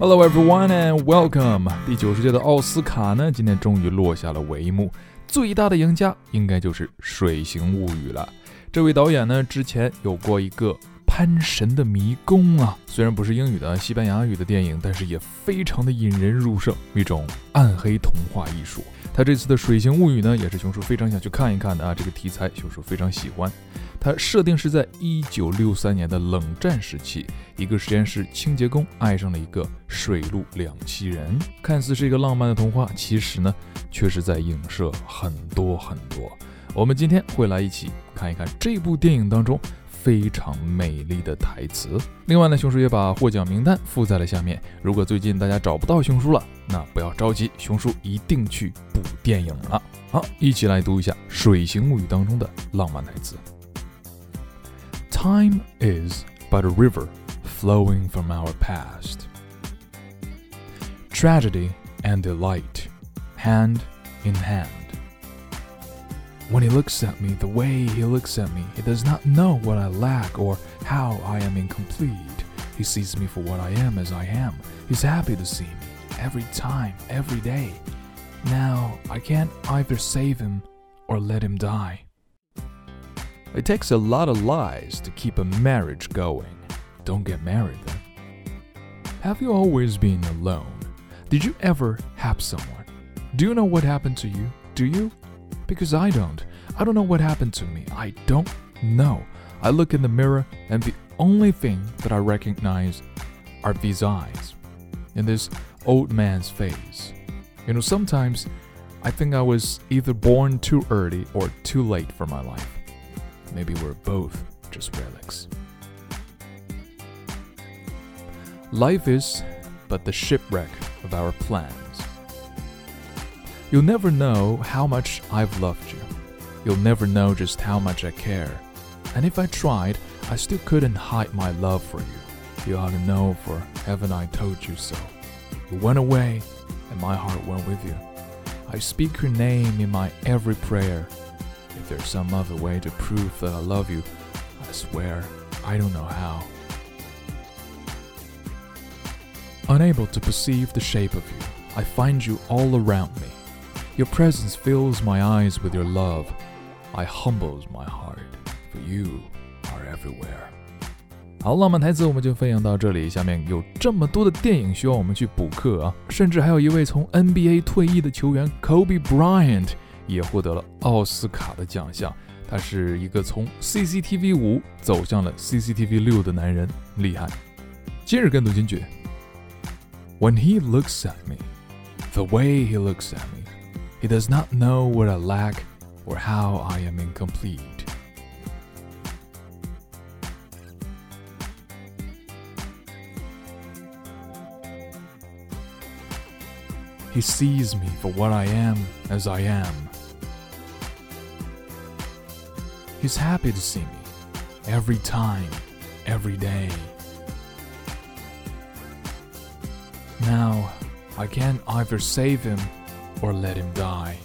Hello everyone and welcome。第九十届的奥斯卡呢，今天终于落下了帷幕。最大的赢家应该就是《水形物语》了。这位导演呢，之前有过一个。潘神的迷宫啊，虽然不是英语的西班牙语的电影，但是也非常的引人入胜，一种暗黑童话艺术。他这次的《水形物语》呢，也是熊叔非常想去看一看的啊。这个题材熊叔非常喜欢。它设定是在一九六三年的冷战时期，一个实验室清洁工爱上了一个水陆两栖人，看似是一个浪漫的童话，其实呢，却是在影射很多很多。我们今天会来一起看一看这部电影当中。非常美丽的台词。另外呢，熊叔也把获奖名单附在了下面。如果最近大家找不到熊叔了，那不要着急，熊叔一定去补电影了。好，一起来读一下《水形物语》当中的浪漫台词：Time is but a river flowing from our past. Tragedy and delight, hand in hand. When he looks at me the way he looks at me, he does not know what I lack or how I am incomplete. He sees me for what I am as I am. He's happy to see me every time, every day. Now, I can't either save him or let him die. It takes a lot of lies to keep a marriage going. Don't get married then. Have you always been alone? Did you ever have someone? Do you know what happened to you? Do you? Because I don't. I don't know what happened to me. I don't know. I look in the mirror, and the only thing that I recognize are these eyes and this old man's face. You know, sometimes I think I was either born too early or too late for my life. Maybe we're both just relics. Life is but the shipwreck of our plans. You'll never know how much I've loved you. You'll never know just how much I care. And if I tried, I still couldn't hide my love for you. You ought to know, for haven't I told you so? You went away, and my heart went with you. I speak your name in my every prayer. If there's some other way to prove that I love you, I swear I don't know how. Unable to perceive the shape of you, I find you all around me. Your presence fills my eyes with your love. I humbles my heart, for you are everywhere. 好，浪漫台词我们就分享到这里。下面有这么多的电影需要我们去补课啊，甚至还有一位从 NBA 退役的球员 Kobe Bryant 也获得了奥斯卡的奖项。他是一个从 CCTV 五走向了 CCTV 六的男人，厉害。今日跟读金句：When he looks at me, the way he looks at me. He does not know what I lack or how I am incomplete. He sees me for what I am as I am. He's happy to see me every time, every day. Now, I can't either save him or let him die.